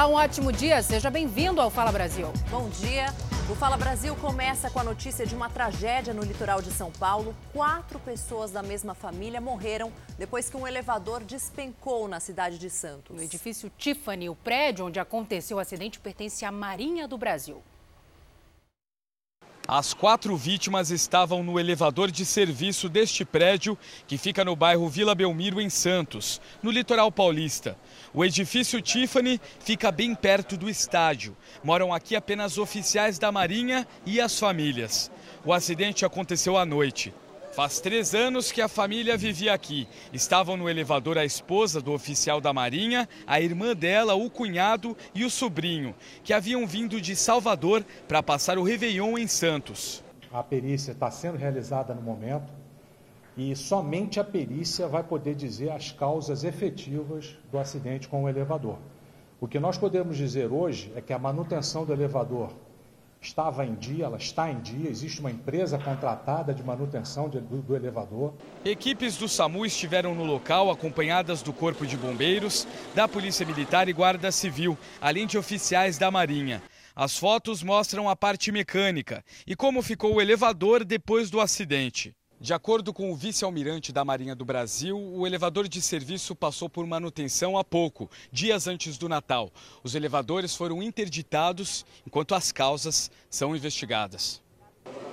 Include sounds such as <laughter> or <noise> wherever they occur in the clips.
Olá, um ótimo dia. Seja bem-vindo ao Fala Brasil. Bom dia. O Fala Brasil começa com a notícia de uma tragédia no litoral de São Paulo. Quatro pessoas da mesma família morreram depois que um elevador despencou na cidade de Santos. No edifício Tiffany, o prédio onde aconteceu o acidente pertence à Marinha do Brasil. As quatro vítimas estavam no elevador de serviço deste prédio, que fica no bairro Vila Belmiro, em Santos, no litoral paulista. O edifício Tiffany fica bem perto do estádio. Moram aqui apenas oficiais da Marinha e as famílias. O acidente aconteceu à noite. Faz três anos que a família vivia aqui. Estavam no elevador a esposa do oficial da Marinha, a irmã dela, o cunhado e o sobrinho, que haviam vindo de Salvador para passar o Réveillon em Santos. A perícia está sendo realizada no momento e somente a perícia vai poder dizer as causas efetivas do acidente com o elevador. O que nós podemos dizer hoje é que a manutenção do elevador estava em dia, ela está em dia, existe uma empresa contratada de manutenção de, do, do, elevador. Equipes do SAMU estiveram no local acompanhadas do Corpo de Bombeiros, da Polícia Militar e Guarda Civil, além de oficiais da Marinha. As fotos mostram a parte mecânica e como ficou o elevador depois do acidente. De acordo com o vice-almirante da Marinha do Brasil, o elevador de serviço passou por manutenção há pouco, dias antes do Natal. Os elevadores foram interditados enquanto as causas são investigadas.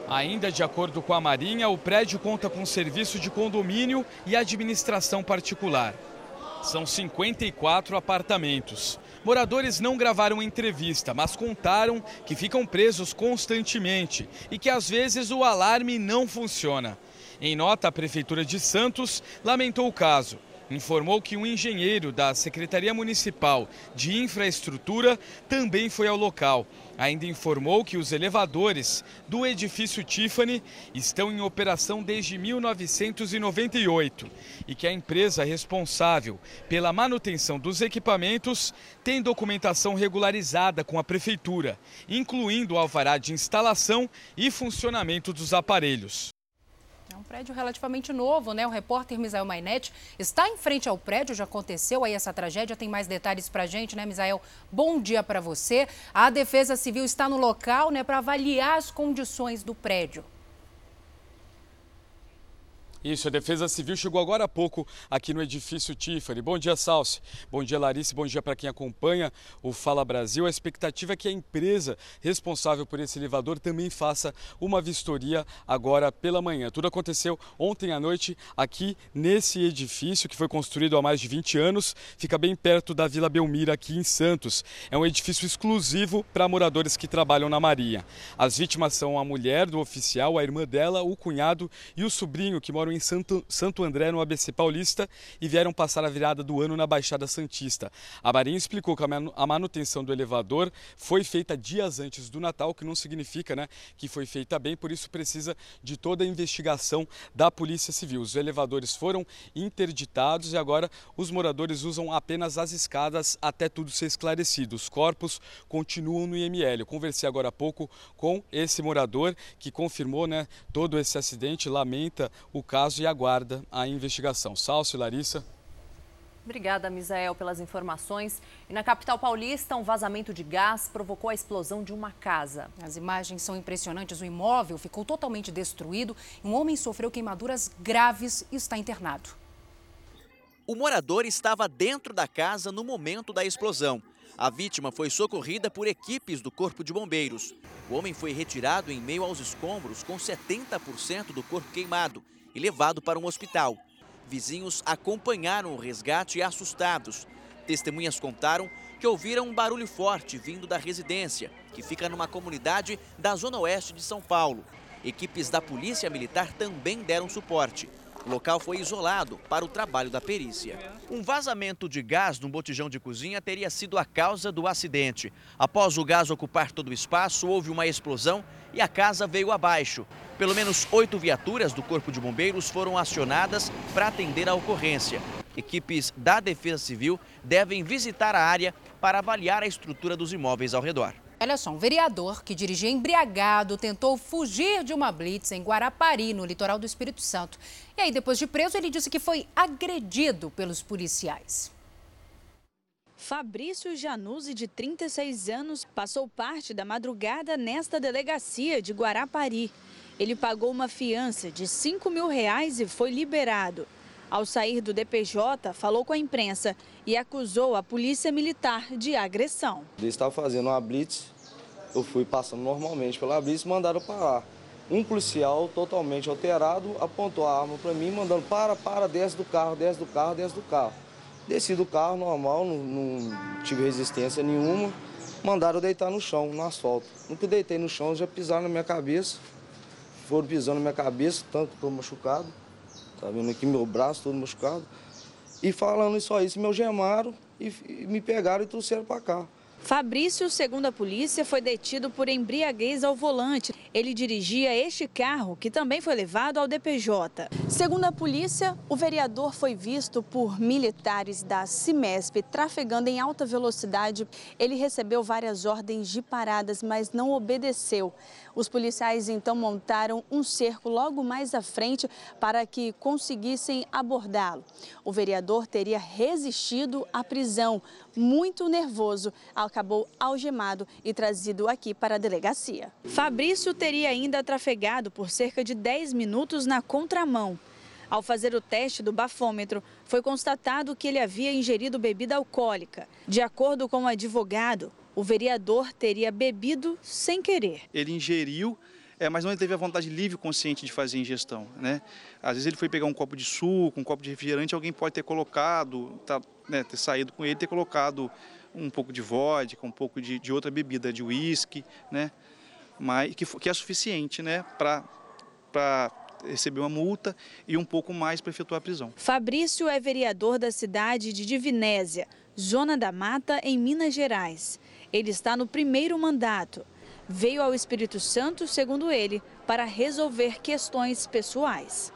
Ainda de acordo com a Marinha, o prédio conta com serviço de condomínio e administração particular. São 54 apartamentos. Moradores não gravaram entrevista, mas contaram que ficam presos constantemente e que às vezes o alarme não funciona. Em nota, a Prefeitura de Santos lamentou o caso. Informou que um engenheiro da Secretaria Municipal de Infraestrutura também foi ao local. Ainda informou que os elevadores do edifício Tiffany estão em operação desde 1998 e que a empresa responsável pela manutenção dos equipamentos tem documentação regularizada com a prefeitura, incluindo o alvará de instalação e funcionamento dos aparelhos. Prédio relativamente novo, né? O repórter Misael Mainete está em frente ao prédio, já aconteceu aí essa tragédia, tem mais detalhes para gente, né, Misael? Bom dia para você. A Defesa Civil está no local, né, para avaliar as condições do prédio. Isso, a Defesa Civil chegou agora há pouco aqui no edifício Tiffany. Bom dia, Salsi. Bom dia, Larissa. Bom dia para quem acompanha o Fala Brasil. A expectativa é que a empresa responsável por esse elevador também faça uma vistoria agora pela manhã. Tudo aconteceu ontem à noite aqui nesse edifício que foi construído há mais de 20 anos. Fica bem perto da Vila Belmira, aqui em Santos. É um edifício exclusivo para moradores que trabalham na Marinha. As vítimas são a mulher do oficial, a irmã dela, o cunhado e o sobrinho que moram em em Santo, Santo André, no ABC Paulista, e vieram passar a virada do ano na Baixada Santista. A Marinha explicou que a manutenção do elevador foi feita dias antes do Natal, que não significa né, que foi feita bem, por isso precisa de toda a investigação da Polícia Civil. Os elevadores foram interditados e agora os moradores usam apenas as escadas até tudo ser esclarecido. Os corpos continuam no IML. Eu conversei agora há pouco com esse morador que confirmou né, todo esse acidente, lamenta o caso caso e aguarda a investigação. Salso e Larissa. Obrigada, Misael, pelas informações. E na capital paulista, um vazamento de gás provocou a explosão de uma casa. As imagens são impressionantes. O imóvel ficou totalmente destruído. Um homem sofreu queimaduras graves e está internado. O morador estava dentro da casa no momento da explosão. A vítima foi socorrida por equipes do Corpo de Bombeiros. O homem foi retirado em meio aos escombros com 70% do corpo queimado e levado para um hospital. Vizinhos acompanharam o resgate assustados. Testemunhas contaram que ouviram um barulho forte vindo da residência, que fica numa comunidade da zona oeste de São Paulo. Equipes da Polícia Militar também deram suporte. O local foi isolado para o trabalho da perícia. Um vazamento de gás no botijão de cozinha teria sido a causa do acidente. Após o gás ocupar todo o espaço, houve uma explosão e a casa veio abaixo. Pelo menos oito viaturas do Corpo de Bombeiros foram acionadas para atender a ocorrência. Equipes da Defesa Civil devem visitar a área para avaliar a estrutura dos imóveis ao redor. Olha só, um vereador que dirigia embriagado tentou fugir de uma blitz em Guarapari, no litoral do Espírito Santo. E aí, depois de preso, ele disse que foi agredido pelos policiais. Fabrício Januzzi, de 36 anos, passou parte da madrugada nesta delegacia de Guarapari. Ele pagou uma fiança de 5 mil reais e foi liberado. Ao sair do DPJ, falou com a imprensa e acusou a polícia militar de agressão. Eles estavam fazendo uma blitz, eu fui passando normalmente pela blitz e mandaram parar. Um policial totalmente alterado apontou a arma para mim, mandando para, para, desce do carro, desce do carro, desce do carro. Desci do carro normal, não, não tive resistência nenhuma. Mandaram deitar no chão, no asfalto. No que deitei no chão, já pisaram na minha cabeça. Foram pisando na minha cabeça, tanto que estou machucado. Tá vendo aqui meu braço todo machucado. E falando só isso, me algemaram e, e me pegaram e trouxeram para cá. Fabrício, segundo a polícia, foi detido por embriaguez ao volante. Ele dirigia este carro, que também foi levado ao DPJ. Segundo a polícia, o vereador foi visto por militares da CIMESP trafegando em alta velocidade. Ele recebeu várias ordens de paradas, mas não obedeceu. Os policiais então montaram um cerco logo mais à frente para que conseguissem abordá-lo. O vereador teria resistido à prisão, muito nervoso, acabou algemado e trazido aqui para a delegacia. Fabrício teria ainda trafegado por cerca de 10 minutos na contramão. Ao fazer o teste do bafômetro, foi constatado que ele havia ingerido bebida alcoólica. De acordo com o advogado, o vereador teria bebido sem querer. Ele ingeriu, é, mas não teve a vontade livre e consciente de fazer ingestão. Né? Às vezes ele foi pegar um copo de suco, um copo de refrigerante, alguém pode ter colocado, tá, né, ter saído com ele, ter colocado um pouco de vodka, um pouco de, de outra bebida, de uísque, né? Mas que, que é suficiente né, para receber uma multa e um pouco mais para efetuar a prisão. Fabrício é vereador da cidade de Divinésia, Zona da Mata, em Minas Gerais. Ele está no primeiro mandato. Veio ao Espírito Santo, segundo ele, para resolver questões pessoais.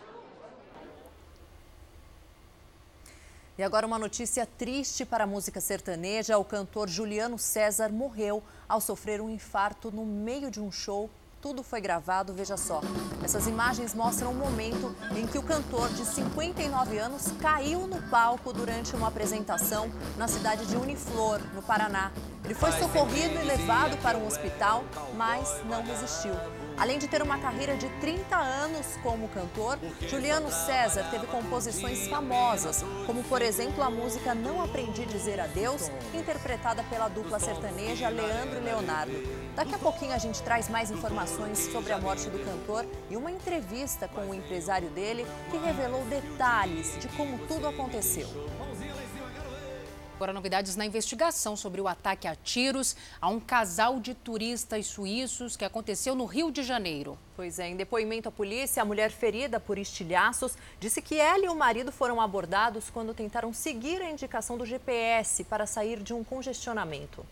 E agora uma notícia triste para a música sertaneja. O cantor Juliano César morreu ao sofrer um infarto no meio de um show tudo foi gravado, veja só. Essas imagens mostram o momento em que o cantor de 59 anos caiu no palco durante uma apresentação na cidade de Uniflor, no Paraná. Ele foi socorrido e levado para um hospital, mas não resistiu. Além de ter uma carreira de 30 anos como cantor, Juliano César teve composições famosas, como por exemplo a música Não Aprendi Dizer Adeus, interpretada pela dupla sertaneja Leandro e Leonardo. Daqui a pouquinho a gente traz mais informações sobre a morte do cantor e uma entrevista com o empresário dele que revelou detalhes de como tudo aconteceu. Agora, novidades na investigação sobre o ataque a tiros a um casal de turistas suíços que aconteceu no Rio de Janeiro. Pois é, em depoimento à polícia, a mulher ferida por estilhaços disse que ela e o marido foram abordados quando tentaram seguir a indicação do GPS para sair de um congestionamento.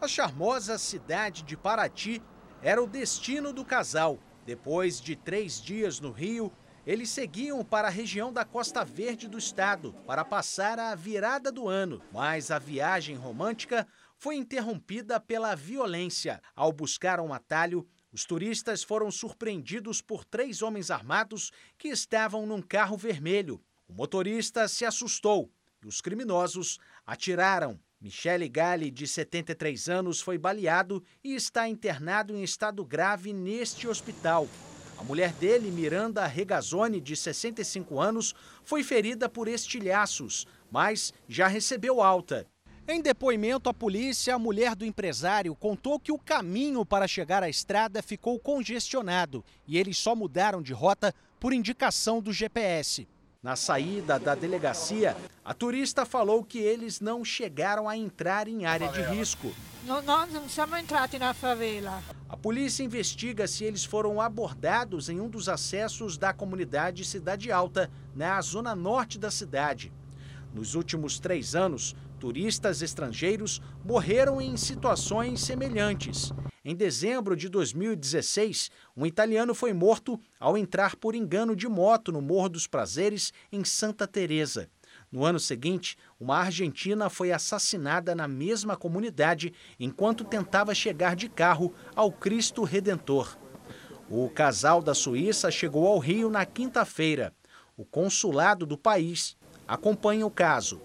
A charmosa cidade de Paraty era o destino do casal. Depois de três dias no Rio, eles seguiam para a região da Costa Verde do estado para passar a virada do ano, mas a viagem romântica foi interrompida pela violência. Ao buscar um atalho, os turistas foram surpreendidos por três homens armados que estavam num carro vermelho. O motorista se assustou e os criminosos atiraram. Michele Galli, de 73 anos, foi baleado e está internado em estado grave neste hospital. A mulher dele, Miranda Regazzoni, de 65 anos, foi ferida por estilhaços, mas já recebeu alta. Em depoimento à polícia, a mulher do empresário contou que o caminho para chegar à estrada ficou congestionado e eles só mudaram de rota por indicação do GPS. Na saída da delegacia, a turista falou que eles não chegaram a entrar em área de risco. Não, nós não somos entrados na favela. A polícia investiga se eles foram abordados em um dos acessos da comunidade Cidade Alta, na zona norte da cidade. Nos últimos três anos, turistas estrangeiros morreram em situações semelhantes. Em dezembro de 2016, um italiano foi morto ao entrar por engano de moto no Morro dos Prazeres, em Santa Teresa. No ano seguinte, uma argentina foi assassinada na mesma comunidade enquanto tentava chegar de carro ao Cristo Redentor. O casal da Suíça chegou ao Rio na quinta-feira. O consulado do país acompanha o caso.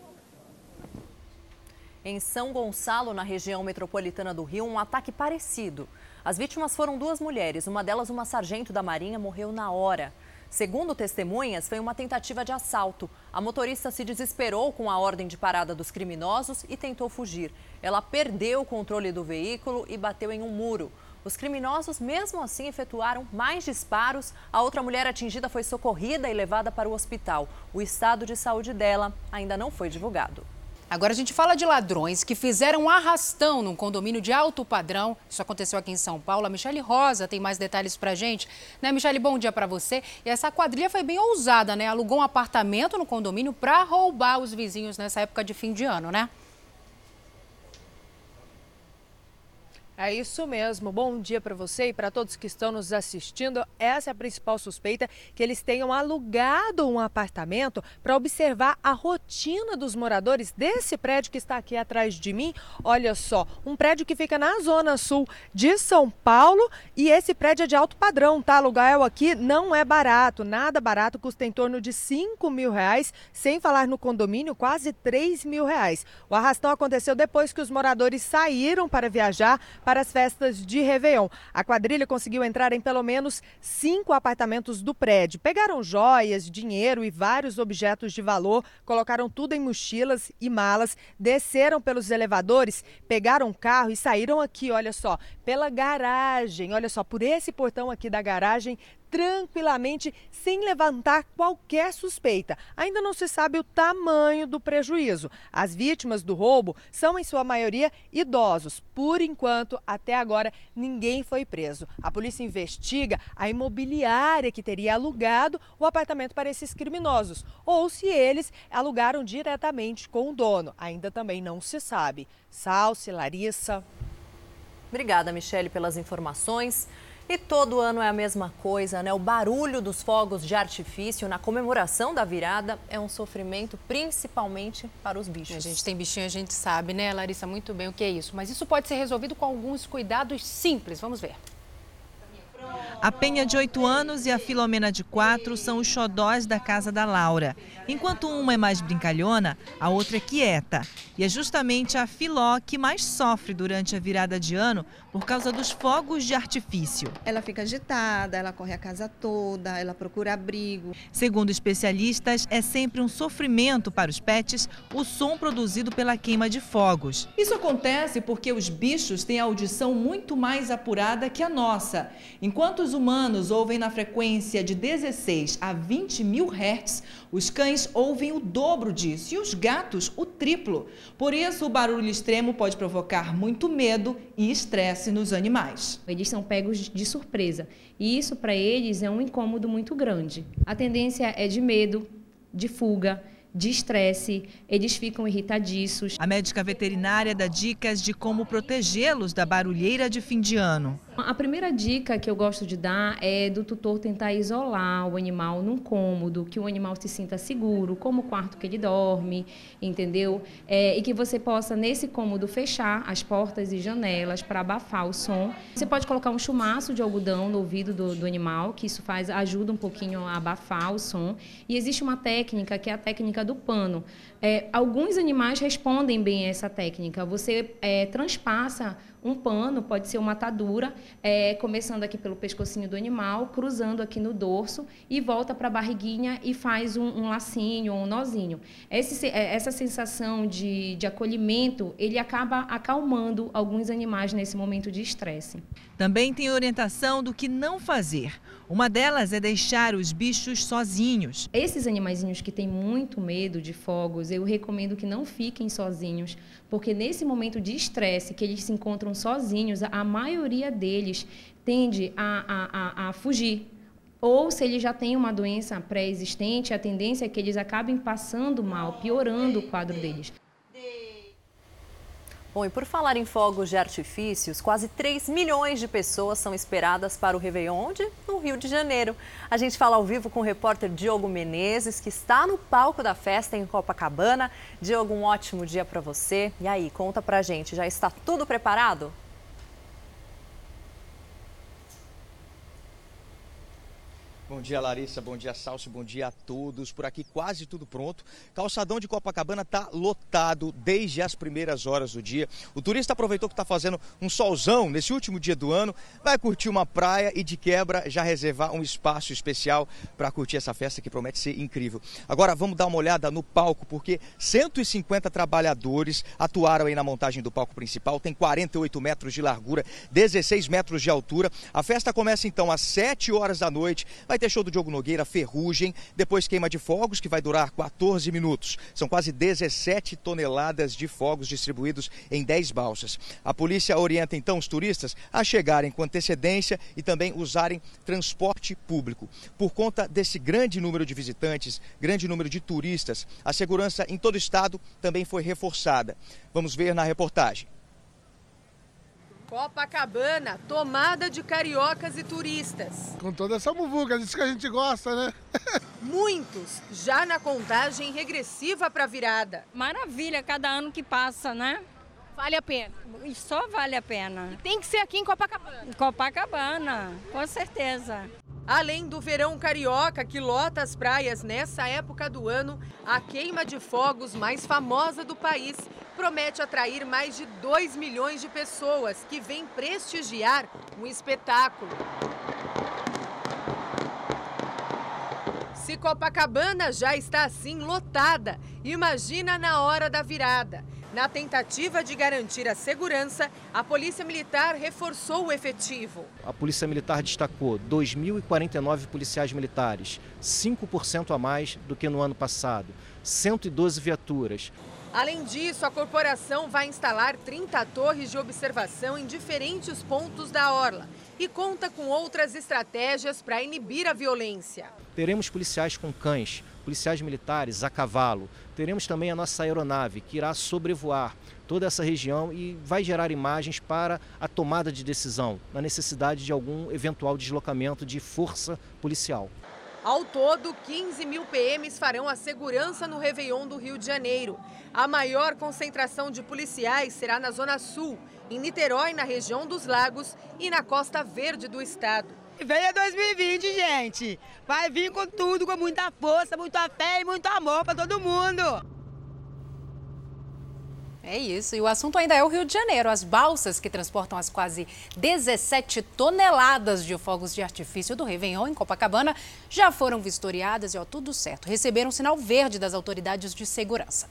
Em São Gonçalo, na região metropolitana do Rio, um ataque parecido. As vítimas foram duas mulheres, uma delas uma sargento da Marinha morreu na hora. Segundo testemunhas, foi uma tentativa de assalto. A motorista se desesperou com a ordem de parada dos criminosos e tentou fugir. Ela perdeu o controle do veículo e bateu em um muro. Os criminosos, mesmo assim, efetuaram mais disparos. A outra mulher atingida foi socorrida e levada para o hospital. O estado de saúde dela ainda não foi divulgado. Agora a gente fala de ladrões que fizeram arrastão num condomínio de alto padrão. Isso aconteceu aqui em São Paulo. A Michele Rosa tem mais detalhes pra gente. Né, Michele, bom dia para você. E essa quadrilha foi bem ousada, né? Alugou um apartamento no condomínio para roubar os vizinhos nessa época de fim de ano, né? É isso mesmo. Bom dia para você e para todos que estão nos assistindo. Essa é a principal suspeita que eles tenham alugado um apartamento para observar a rotina dos moradores desse prédio que está aqui atrás de mim. Olha só, um prédio que fica na zona sul de São Paulo e esse prédio é de alto padrão, tá? Aluguel aqui não é barato, nada barato, custa em torno de 5 mil reais, sem falar no condomínio, quase 3 mil reais. O arrastão aconteceu depois que os moradores saíram para viajar para as festas de Réveillon. A quadrilha conseguiu entrar em pelo menos cinco apartamentos do prédio. Pegaram joias, dinheiro e vários objetos de valor, colocaram tudo em mochilas e malas, desceram pelos elevadores, pegaram o carro e saíram aqui, olha só, pela garagem. Olha só, por esse portão aqui da garagem tranquilamente sem levantar qualquer suspeita. Ainda não se sabe o tamanho do prejuízo. As vítimas do roubo são, em sua maioria, idosos. Por enquanto, até agora, ninguém foi preso. A polícia investiga a imobiliária que teria alugado o apartamento para esses criminosos ou se eles alugaram diretamente com o dono. Ainda também não se sabe. Salce, Larissa. Obrigada, Michele, pelas informações. E todo ano é a mesma coisa, né? O barulho dos fogos de artifício na comemoração da virada é um sofrimento, principalmente para os bichos. A gente tem bichinho, a gente sabe, né, Larissa, muito bem o que é isso. Mas isso pode ser resolvido com alguns cuidados simples. Vamos ver. A Penha de 8 anos e a Filomena de 4 são os xodós da casa da Laura. Enquanto uma é mais brincalhona, a outra é quieta. E é justamente a Filó que mais sofre durante a virada de ano por causa dos fogos de artifício. Ela fica agitada, ela corre a casa toda, ela procura abrigo. Segundo especialistas, é sempre um sofrimento para os pets o som produzido pela queima de fogos. Isso acontece porque os bichos têm a audição muito mais apurada que a nossa. Enquanto os humanos ouvem na frequência de 16 a 20 mil hertz, os cães ouvem o dobro disso e os gatos o triplo. Por isso, o barulho extremo pode provocar muito medo e estresse nos animais. Eles são pegos de surpresa e isso para eles é um incômodo muito grande. A tendência é de medo, de fuga de estresse, eles ficam irritadiços. A médica veterinária dá dicas de como protegê-los da barulheira de fim de ano. A primeira dica que eu gosto de dar é do tutor tentar isolar o animal num cômodo, que o animal se sinta seguro, como o quarto que ele dorme, entendeu? É, e que você possa, nesse cômodo, fechar as portas e janelas para abafar o som. Você pode colocar um chumaço de algodão no ouvido do, do animal, que isso faz ajuda um pouquinho a abafar o som. E existe uma técnica que é a técnica do pano. É, alguns animais respondem bem a essa técnica. Você é, transpassa um pano, pode ser uma atadura, é, começando aqui pelo pescocinho do animal, cruzando aqui no dorso e volta para a barriguinha e faz um, um lacinho, um nozinho. Esse, é, essa sensação de, de acolhimento, ele acaba acalmando alguns animais nesse momento de estresse. Também tem orientação do que não fazer. Uma delas é deixar os bichos sozinhos. Esses animaizinhos que têm muito medo de fogos, eu recomendo que não fiquem sozinhos, porque nesse momento de estresse que eles se encontram sozinhos, a maioria deles tende a, a, a, a fugir, ou se ele já tem uma doença pré-existente, a tendência é que eles acabem passando mal, piorando o quadro deles. Bom, e por falar em fogos de artifícios, quase 3 milhões de pessoas são esperadas para o Réveillon, onde? No Rio de Janeiro. A gente fala ao vivo com o repórter Diogo Menezes, que está no palco da festa em Copacabana. Diogo, um ótimo dia para você. E aí, conta pra gente, já está tudo preparado? Bom dia, Larissa. Bom dia, Salso. Bom dia a todos. Por aqui quase tudo pronto. Calçadão de Copacabana está lotado desde as primeiras horas do dia. O turista aproveitou que está fazendo um solzão nesse último dia do ano, vai curtir uma praia e de quebra já reservar um espaço especial para curtir essa festa que promete ser incrível. Agora vamos dar uma olhada no palco, porque 150 trabalhadores atuaram aí na montagem do palco principal. Tem 48 metros de largura, 16 metros de altura. A festa começa então às 7 horas da noite. Vai ter show do Diogo Nogueira, Ferrugem, depois queima de fogos, que vai durar 14 minutos. São quase 17 toneladas de fogos distribuídos em 10 balsas. A polícia orienta então os turistas a chegarem com antecedência e também usarem transporte público. Por conta desse grande número de visitantes, grande número de turistas, a segurança em todo o estado também foi reforçada. Vamos ver na reportagem. Copacabana, tomada de cariocas e turistas. Com toda essa muvuca, isso que a gente gosta, né? <laughs> Muitos já na contagem regressiva para a virada. Maravilha, cada ano que passa, né? Vale a pena. Só vale a pena. E tem que ser aqui em Copacabana. Copacabana, com certeza. Além do verão carioca que lota as praias nessa época do ano, a queima de fogos mais famosa do país promete atrair mais de 2 milhões de pessoas que vêm prestigiar um espetáculo. Se Copacabana já está assim lotada, imagina na hora da virada. Na tentativa de garantir a segurança, a Polícia Militar reforçou o efetivo. A Polícia Militar destacou 2.049 policiais militares, 5% a mais do que no ano passado, 112 viaturas. Além disso, a corporação vai instalar 30 torres de observação em diferentes pontos da orla e conta com outras estratégias para inibir a violência. Teremos policiais com cães, policiais militares a cavalo. Teremos também a nossa aeronave que irá sobrevoar toda essa região e vai gerar imagens para a tomada de decisão, na necessidade de algum eventual deslocamento de força policial. Ao todo, 15 mil PMs farão a segurança no Réveillon do Rio de Janeiro. A maior concentração de policiais será na Zona Sul, em Niterói, na região dos Lagos e na Costa Verde do estado. Venha 2020, gente! Vai vir com tudo, com muita força, muita fé e muito amor para todo mundo! É isso, e o assunto ainda é o Rio de Janeiro. As balsas que transportam as quase 17 toneladas de fogos de artifício do Réveillon em Copacabana já foram vistoriadas e ó, tudo certo. Receberam sinal verde das autoridades de segurança.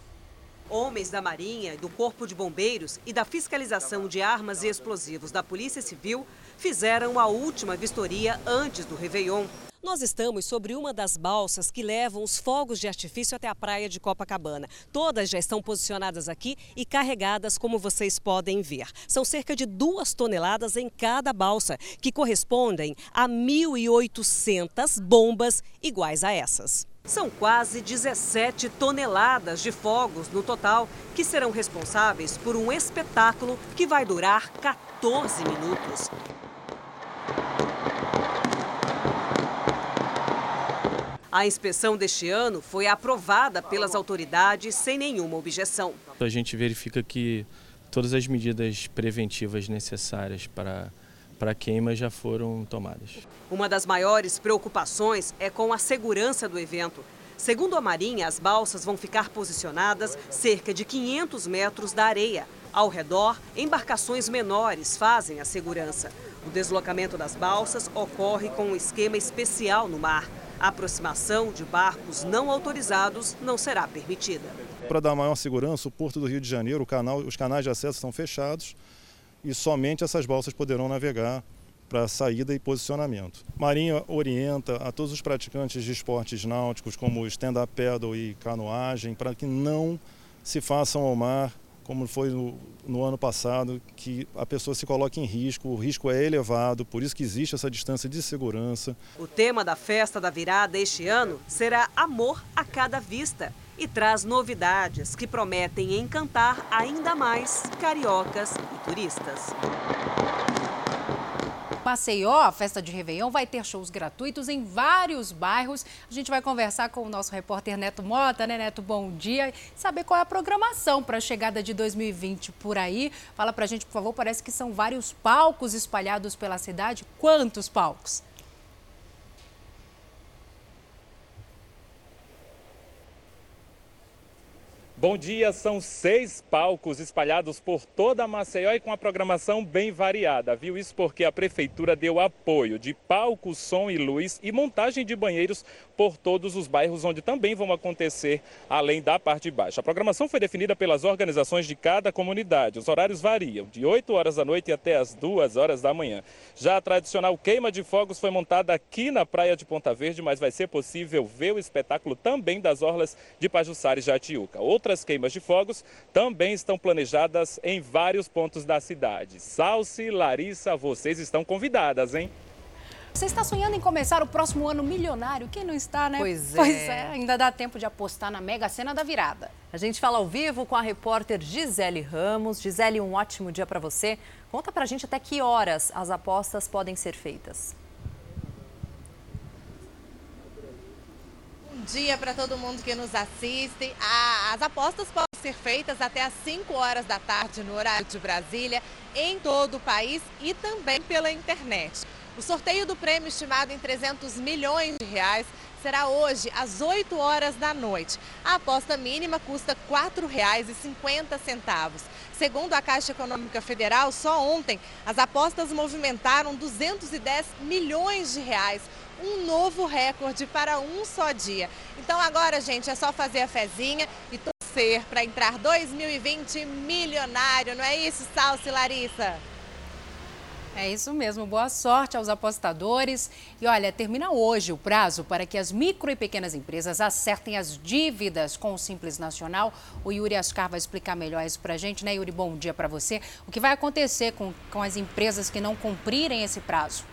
Homens da Marinha, do Corpo de Bombeiros e da Fiscalização de Armas e Explosivos da Polícia Civil fizeram a última vistoria antes do Réveillon. Nós estamos sobre uma das balsas que levam os fogos de artifício até a praia de Copacabana. Todas já estão posicionadas aqui e carregadas, como vocês podem ver. São cerca de duas toneladas em cada balsa, que correspondem a 1.800 bombas iguais a essas. São quase 17 toneladas de fogos no total, que serão responsáveis por um espetáculo que vai durar 14 minutos. A inspeção deste ano foi aprovada pelas autoridades sem nenhuma objeção. A gente verifica que todas as medidas preventivas necessárias para para queima já foram tomadas. Uma das maiores preocupações é com a segurança do evento. Segundo a Marinha, as balsas vão ficar posicionadas cerca de 500 metros da areia. Ao redor, embarcações menores fazem a segurança. O deslocamento das balsas ocorre com um esquema especial no mar. A aproximação de barcos não autorizados não será permitida. Para dar maior segurança, o Porto do Rio de Janeiro, canal, os canais de acesso estão fechados e somente essas balsas poderão navegar para saída e posicionamento. Marinha orienta a todos os praticantes de esportes náuticos, como stand-up paddle e canoagem, para que não se façam ao mar como foi no, no, ano passado, que a pessoa se coloca em risco, o risco é elevado, por isso que existe essa distância de segurança. O tema da festa da virada este ano será Amor a Cada Vista e traz novidades que prometem encantar ainda mais cariocas e turistas. Maceió, a festa de Réveillon, vai ter shows gratuitos em vários bairros. A gente vai conversar com o nosso repórter Neto Mota, né, Neto? Bom dia. Saber qual é a programação para a chegada de 2020 por aí. Fala pra gente, por favor. Parece que são vários palcos espalhados pela cidade. Quantos palcos? Bom dia, são seis palcos espalhados por toda a Maceió e com a programação bem variada, viu? Isso porque a prefeitura deu apoio de palco, som e luz e montagem de banheiros por todos os bairros onde também vão acontecer, além da parte de baixo. A programação foi definida pelas organizações de cada comunidade. Os horários variam, de 8 horas da noite até as 2 horas da manhã. Já a tradicional queima de fogos foi montada aqui na praia de Ponta Verde, mas vai ser possível ver o espetáculo também das orlas de Pajuçara e Jatiuca. Outra outras queimas de fogos também estão planejadas em vários pontos da cidade. Salsi, Larissa, vocês estão convidadas, hein? Você está sonhando em começar o próximo ano milionário? Quem não está, né? Pois é. Pois é, ainda dá tempo de apostar na Mega Sena da Virada. A gente fala ao vivo com a repórter Gisele Ramos. Gisele, um ótimo dia para você. Conta pra gente até que horas as apostas podem ser feitas. dia para todo mundo que nos assiste. As apostas podem ser feitas até às 5 horas da tarde no horário de Brasília, em todo o país e também pela internet. O sorteio do prêmio estimado em 300 milhões de reais será hoje às 8 horas da noite. A aposta mínima custa R$ 4,50. Segundo a Caixa Econômica Federal, só ontem as apostas movimentaram 210 milhões de reais, um novo recorde para um só dia. Então agora, gente, é só fazer a fezinha e torcer para entrar 2020 milionário, não é isso, Salsi Larissa? É isso mesmo, boa sorte aos apostadores. E olha, termina hoje o prazo para que as micro e pequenas empresas acertem as dívidas com o Simples Nacional. O Yuri Ascar vai explicar melhor isso para a gente, né, Yuri? Bom dia para você. O que vai acontecer com, com as empresas que não cumprirem esse prazo?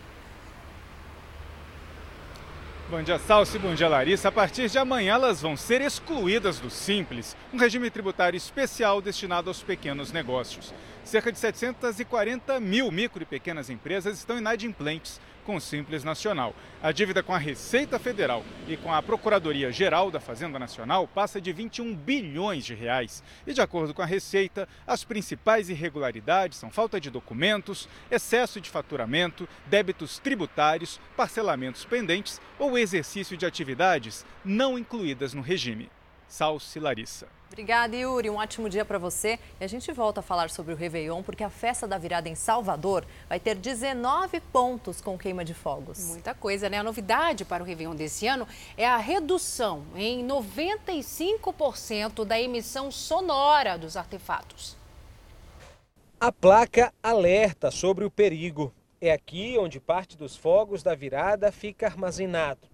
Bom dia, Salsi. Bom dia, Larissa. A partir de amanhã, elas vão ser excluídas do Simples, um regime tributário especial destinado aos pequenos negócios. Cerca de 740 mil micro e pequenas empresas estão inadimplentes com o Simples Nacional. A dívida com a Receita Federal e com a Procuradoria Geral da Fazenda Nacional passa de 21 bilhões de reais. E de acordo com a Receita, as principais irregularidades são falta de documentos, excesso de faturamento, débitos tributários, parcelamentos pendentes ou exercício de atividades não incluídas no regime. Salsi Larissa. Obrigada, Yuri. Um ótimo dia para você. E a gente volta a falar sobre o Réveillon, porque a festa da virada em Salvador vai ter 19 pontos com queima de fogos. Muita coisa, né? A novidade para o Réveillon desse ano é a redução em 95% da emissão sonora dos artefatos. A placa alerta sobre o perigo. É aqui onde parte dos fogos da virada fica armazenado.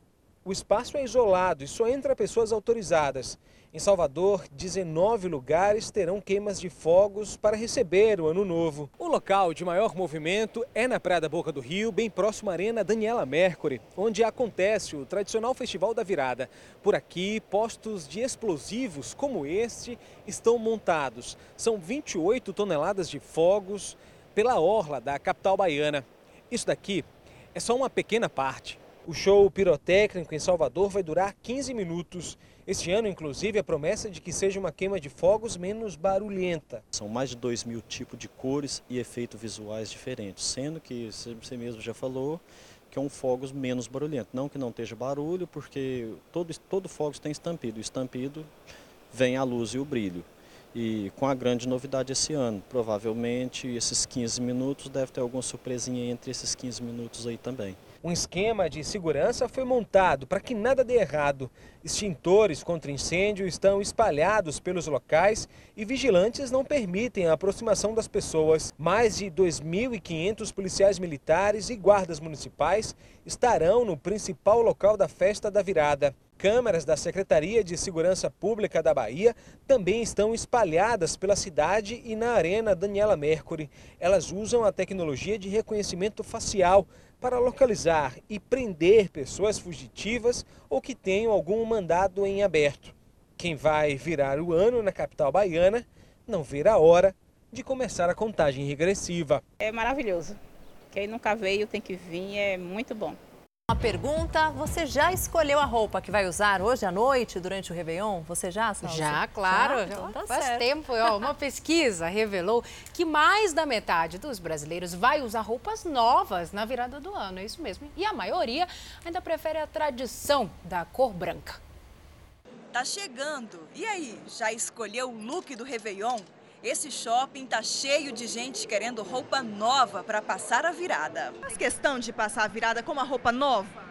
O espaço é isolado e só entra pessoas autorizadas. Em Salvador, 19 lugares terão queimas de fogos para receber o Ano Novo. O local de maior movimento é na Praia da Boca do Rio, bem próximo à Arena Daniela Mercury, onde acontece o tradicional Festival da Virada. Por aqui, postos de explosivos como este estão montados. São 28 toneladas de fogos pela orla da capital baiana. Isso daqui é só uma pequena parte. O show pirotécnico em Salvador vai durar 15 minutos. Este ano, inclusive, a promessa de que seja uma queima de fogos menos barulhenta. São mais de 2 mil tipos de cores e efeitos visuais diferentes, sendo que você mesmo já falou que é um fogos menos barulhento. Não que não esteja barulho, porque todo, todo fogos tem estampido. O estampido vem a luz e o brilho. E com a grande novidade esse ano, provavelmente esses 15 minutos deve ter alguma surpresinha entre esses 15 minutos aí também. Um esquema de segurança foi montado para que nada dê errado. Extintores contra incêndio estão espalhados pelos locais e vigilantes não permitem a aproximação das pessoas. Mais de 2.500 policiais militares e guardas municipais estarão no principal local da festa da virada. Câmeras da Secretaria de Segurança Pública da Bahia também estão espalhadas pela cidade e na Arena Daniela Mercury. Elas usam a tecnologia de reconhecimento facial para localizar e prender pessoas fugitivas ou que tenham algum mandado em aberto. Quem vai virar o ano na capital baiana não vê a hora de começar a contagem regressiva. É maravilhoso. Quem nunca veio tem que vir, é muito bom. Pergunta, você já escolheu a roupa que vai usar hoje à noite, durante o Réveillon? Você já, Salsa? Já, claro. Já? Então, tá faz certo. tempo. Ó, uma <laughs> pesquisa revelou que mais da metade dos brasileiros vai usar roupas novas na virada do ano. É isso mesmo. E a maioria ainda prefere a tradição da cor branca. tá chegando. E aí, já escolheu o look do Réveillon? Esse shopping tá cheio de gente querendo roupa nova para passar a virada. Faz questão de passar a virada com uma roupa nova?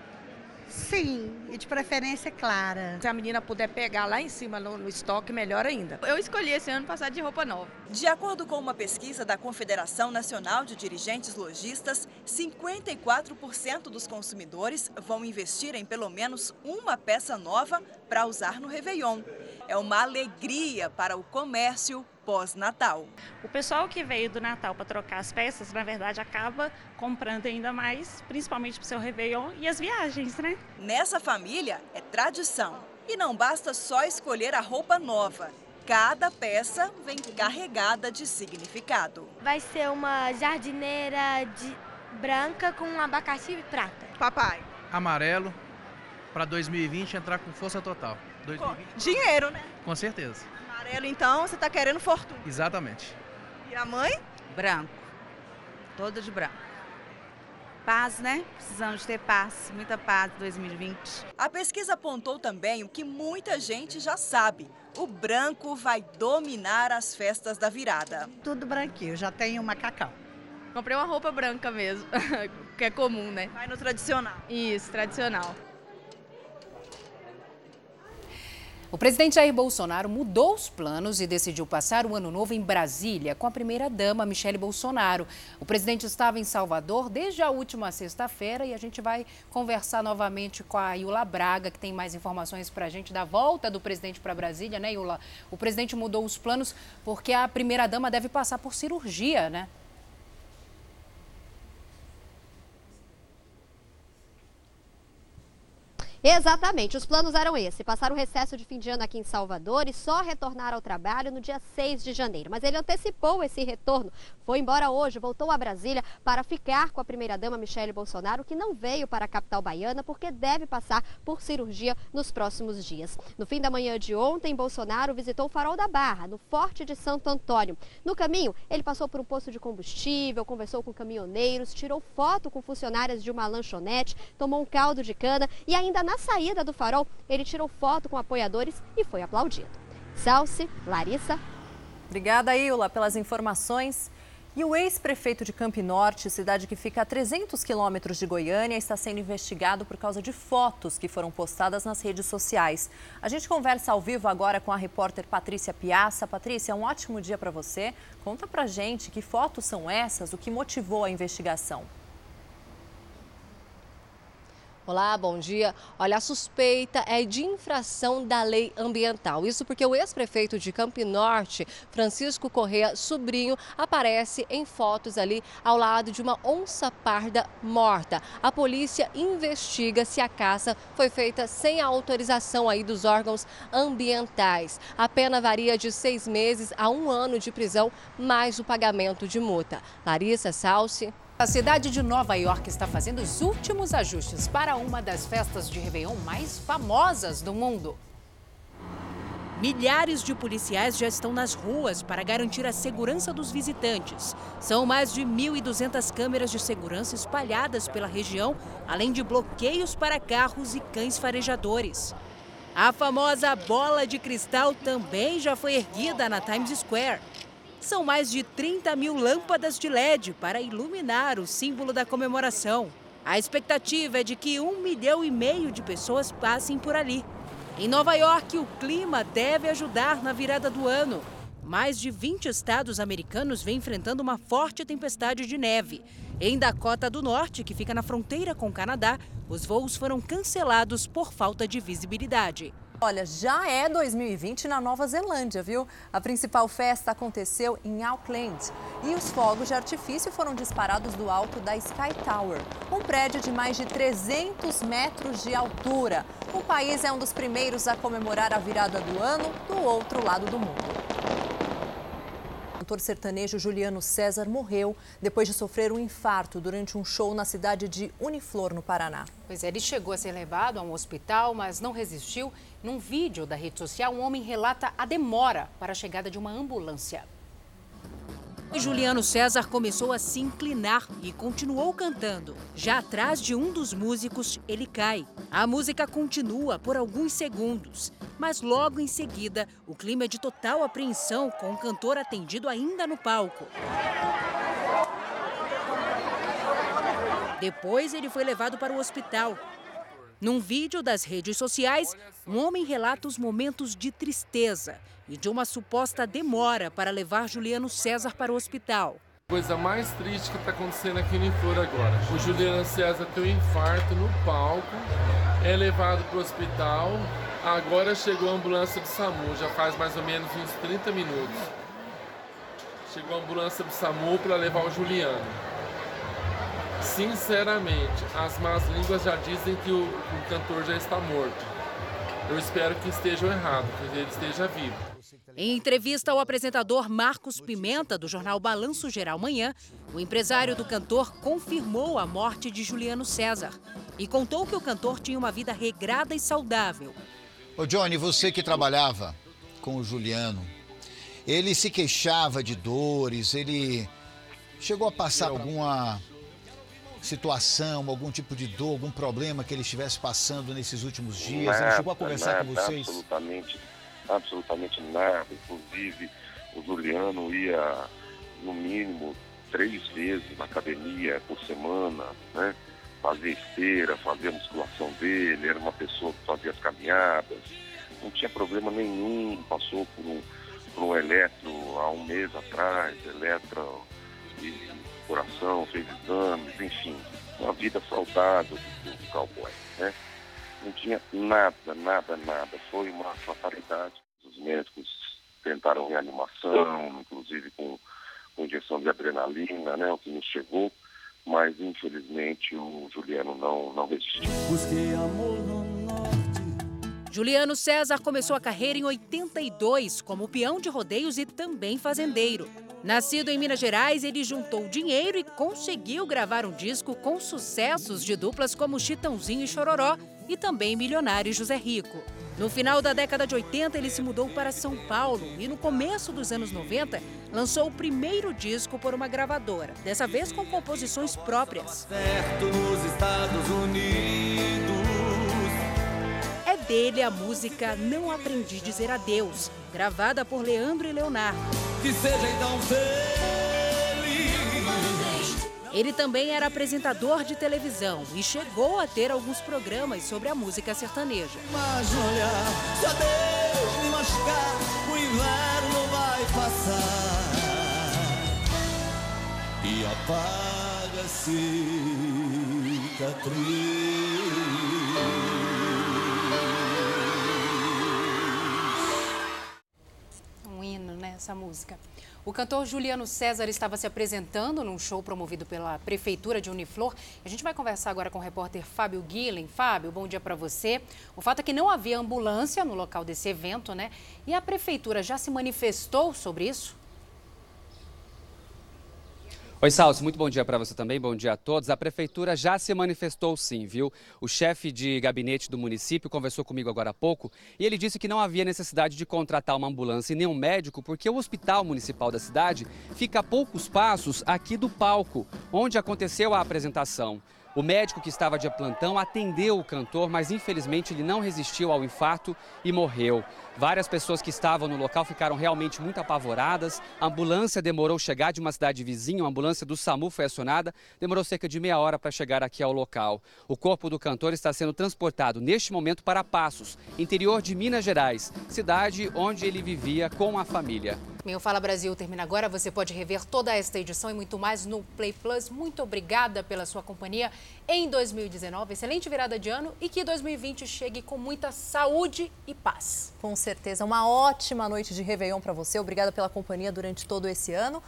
Sim, e de preferência clara. Se a menina puder pegar lá em cima no, no, estoque, melhor ainda. Eu escolhi esse ano passar de roupa nova. De acordo com uma pesquisa da Confederação Nacional de Dirigentes Lojistas, 54% dos consumidores vão investir em pelo menos uma peça nova para usar no Réveillon. É uma alegria para o comércio pós-Natal. O pessoal que veio do Natal para trocar as peças, na verdade, acaba comprando ainda mais, principalmente para o seu Réveillon e as viagens, né? Nessa família é tradição. E não basta só escolher a roupa nova. Cada peça vem carregada de significado. Vai ser uma jardineira de branca com um abacaxi e prata. Papai. Amarelo para 2020 entrar com força total. 2020. Dinheiro, né? Com certeza. Amarelo, então, você está querendo fortuna. Exatamente. E a mãe? Branco. Toda de branco. Paz, né? Precisamos ter paz, muita paz em 2020. A pesquisa apontou também o que muita gente já sabe. O branco vai dominar as festas da virada. Tudo branquinho, já tenho macacão. Comprei uma roupa branca mesmo, <laughs> que é comum, né? Vai no tradicional. Isso, tradicional. O presidente Jair Bolsonaro mudou os planos e decidiu passar o ano novo em Brasília com a primeira-dama, Michele Bolsonaro. O presidente estava em Salvador desde a última sexta-feira e a gente vai conversar novamente com a Iula Braga, que tem mais informações para a gente da volta do presidente para Brasília, né, Iula? O presidente mudou os planos porque a primeira-dama deve passar por cirurgia, né? Exatamente, os planos eram esses: passar o recesso de fim de ano aqui em Salvador e só retornar ao trabalho no dia 6 de janeiro. Mas ele antecipou esse retorno, foi embora hoje, voltou a Brasília para ficar com a primeira-dama Michele Bolsonaro, que não veio para a capital baiana porque deve passar por cirurgia nos próximos dias. No fim da manhã de ontem, Bolsonaro visitou o Farol da Barra, no Forte de Santo Antônio. No caminho, ele passou por um posto de combustível, conversou com caminhoneiros, tirou foto com funcionárias de uma lanchonete, tomou um caldo de cana e ainda na na saída do farol, ele tirou foto com apoiadores e foi aplaudido. Salce, Larissa. Obrigada, Ilha, pelas informações. E o ex-prefeito de Camp Norte, cidade que fica a 300 quilômetros de Goiânia, está sendo investigado por causa de fotos que foram postadas nas redes sociais. A gente conversa ao vivo agora com a repórter Patrícia Piaça. Patrícia, um ótimo dia para você. Conta pra gente que fotos são essas, o que motivou a investigação. Olá, bom dia. Olha, a suspeita é de infração da lei ambiental. Isso porque o ex-prefeito de Campo Norte, Francisco Correa Sobrinho, aparece em fotos ali ao lado de uma onça parda morta. A polícia investiga se a caça foi feita sem a autorização aí dos órgãos ambientais. A pena varia de seis meses a um ano de prisão, mais o pagamento de multa. Larissa Salsi. A cidade de Nova York está fazendo os últimos ajustes para uma das festas de Réveillon mais famosas do mundo. Milhares de policiais já estão nas ruas para garantir a segurança dos visitantes. São mais de 1.200 câmeras de segurança espalhadas pela região, além de bloqueios para carros e cães farejadores. A famosa bola de cristal também já foi erguida na Times Square. São mais de 30 mil lâmpadas de LED para iluminar o símbolo da comemoração. A expectativa é de que um milhão e meio de pessoas passem por ali. Em Nova York, o clima deve ajudar na virada do ano. Mais de 20 estados americanos vêm enfrentando uma forte tempestade de neve. Em Dakota do Norte, que fica na fronteira com o Canadá, os voos foram cancelados por falta de visibilidade. Olha, já é 2020 na Nova Zelândia, viu? A principal festa aconteceu em Auckland e os fogos de artifício foram disparados do alto da Sky Tower, um prédio de mais de 300 metros de altura. O país é um dos primeiros a comemorar a virada do ano do outro lado do mundo cantor sertanejo Juliano César morreu depois de sofrer um infarto durante um show na cidade de Uniflor, no Paraná. Pois é, ele chegou a ser levado a um hospital, mas não resistiu. Num vídeo da rede social, um homem relata a demora para a chegada de uma ambulância. Juliano César começou a se inclinar e continuou cantando. Já atrás de um dos músicos, ele cai. A música continua por alguns segundos, mas logo em seguida, o clima é de total apreensão com o cantor atendido ainda no palco. Depois, ele foi levado para o hospital. Num vídeo das redes sociais, um homem relata os momentos de tristeza e de uma suposta demora para levar Juliano César para o hospital. Coisa mais triste que está acontecendo aqui no Flor agora. O Juliano César tem um infarto no palco, é levado para o hospital. Agora chegou a ambulância do SAMU, já faz mais ou menos uns 30 minutos. Chegou a ambulância do SAMU para levar o Juliano. Sinceramente, as más línguas já dizem que o, o cantor já está morto. Eu espero que estejam errados, que ele esteja vivo. Em entrevista ao apresentador Marcos Pimenta, do jornal Balanço Geral Manhã, o empresário do cantor confirmou a morte de Juliano César e contou que o cantor tinha uma vida regrada e saudável. Ô Johnny, você que trabalhava com o Juliano, ele se queixava de dores, ele chegou a passar alguma situação, algum tipo de dor, algum problema que ele estivesse passando nesses últimos dias? Nada, ele chegou a conversar nada, com vocês? Absolutamente, absolutamente nada. Inclusive, o Juliano ia, no mínimo, três vezes na academia por semana, né? Fazia esteira, fazia a musculação dele, era uma pessoa que fazia as caminhadas, não tinha problema nenhum, passou por um, por um eletro há um mês atrás, eletro e coração, fez exames, enfim, uma vida saudável do, do cowboy, né? Não tinha nada, nada, nada. Foi uma fatalidade. Os médicos tentaram reanimação, inclusive com, com injeção de adrenalina, né? O que nos chegou, mas infelizmente o Juliano não, não resistiu. Busquei amor no Juliano César começou a carreira em 82 como peão de rodeios e também fazendeiro. Nascido em Minas Gerais, ele juntou dinheiro e conseguiu gravar um disco com sucessos de duplas como Chitãozinho e Chororó e também Milionário José Rico. No final da década de 80, ele se mudou para São Paulo e no começo dos anos 90 lançou o primeiro disco por uma gravadora, dessa vez com composições próprias. Certo nos Estados Unidos. Dele a música Não Aprendi a Dizer Adeus, gravada por Leandro e Leonardo. Que seja então feliz. Ele também era apresentador de televisão e chegou a ter alguns programas sobre a música sertaneja. Mas olha, se a Deus me machucar, o inverno vai passar e apaga a cicatriz. Essa música. O cantor Juliano César estava se apresentando num show promovido pela Prefeitura de Uniflor. A gente vai conversar agora com o repórter Fábio Guilhem. Fábio, bom dia para você. O fato é que não havia ambulância no local desse evento, né? E a Prefeitura já se manifestou sobre isso? Oi, Salso, muito bom dia para você também, bom dia a todos. A prefeitura já se manifestou sim, viu? O chefe de gabinete do município conversou comigo agora há pouco e ele disse que não havia necessidade de contratar uma ambulância e nem um médico, porque o hospital municipal da cidade fica a poucos passos aqui do palco, onde aconteceu a apresentação. O médico que estava de plantão atendeu o cantor, mas infelizmente ele não resistiu ao infarto e morreu. Várias pessoas que estavam no local ficaram realmente muito apavoradas. A ambulância demorou chegar de uma cidade vizinha, uma ambulância do SAMU foi acionada, demorou cerca de meia hora para chegar aqui ao local. O corpo do cantor está sendo transportado neste momento para Passos, interior de Minas Gerais, cidade onde ele vivia com a família. Meu Fala Brasil termina agora. Você pode rever toda esta edição e muito mais no Play Plus. Muito obrigada pela sua companhia em 2019. Excelente virada de ano e que 2020 chegue com muita saúde e paz. Com certeza. Uma ótima noite de Réveillon para você. Obrigada pela companhia durante todo esse ano.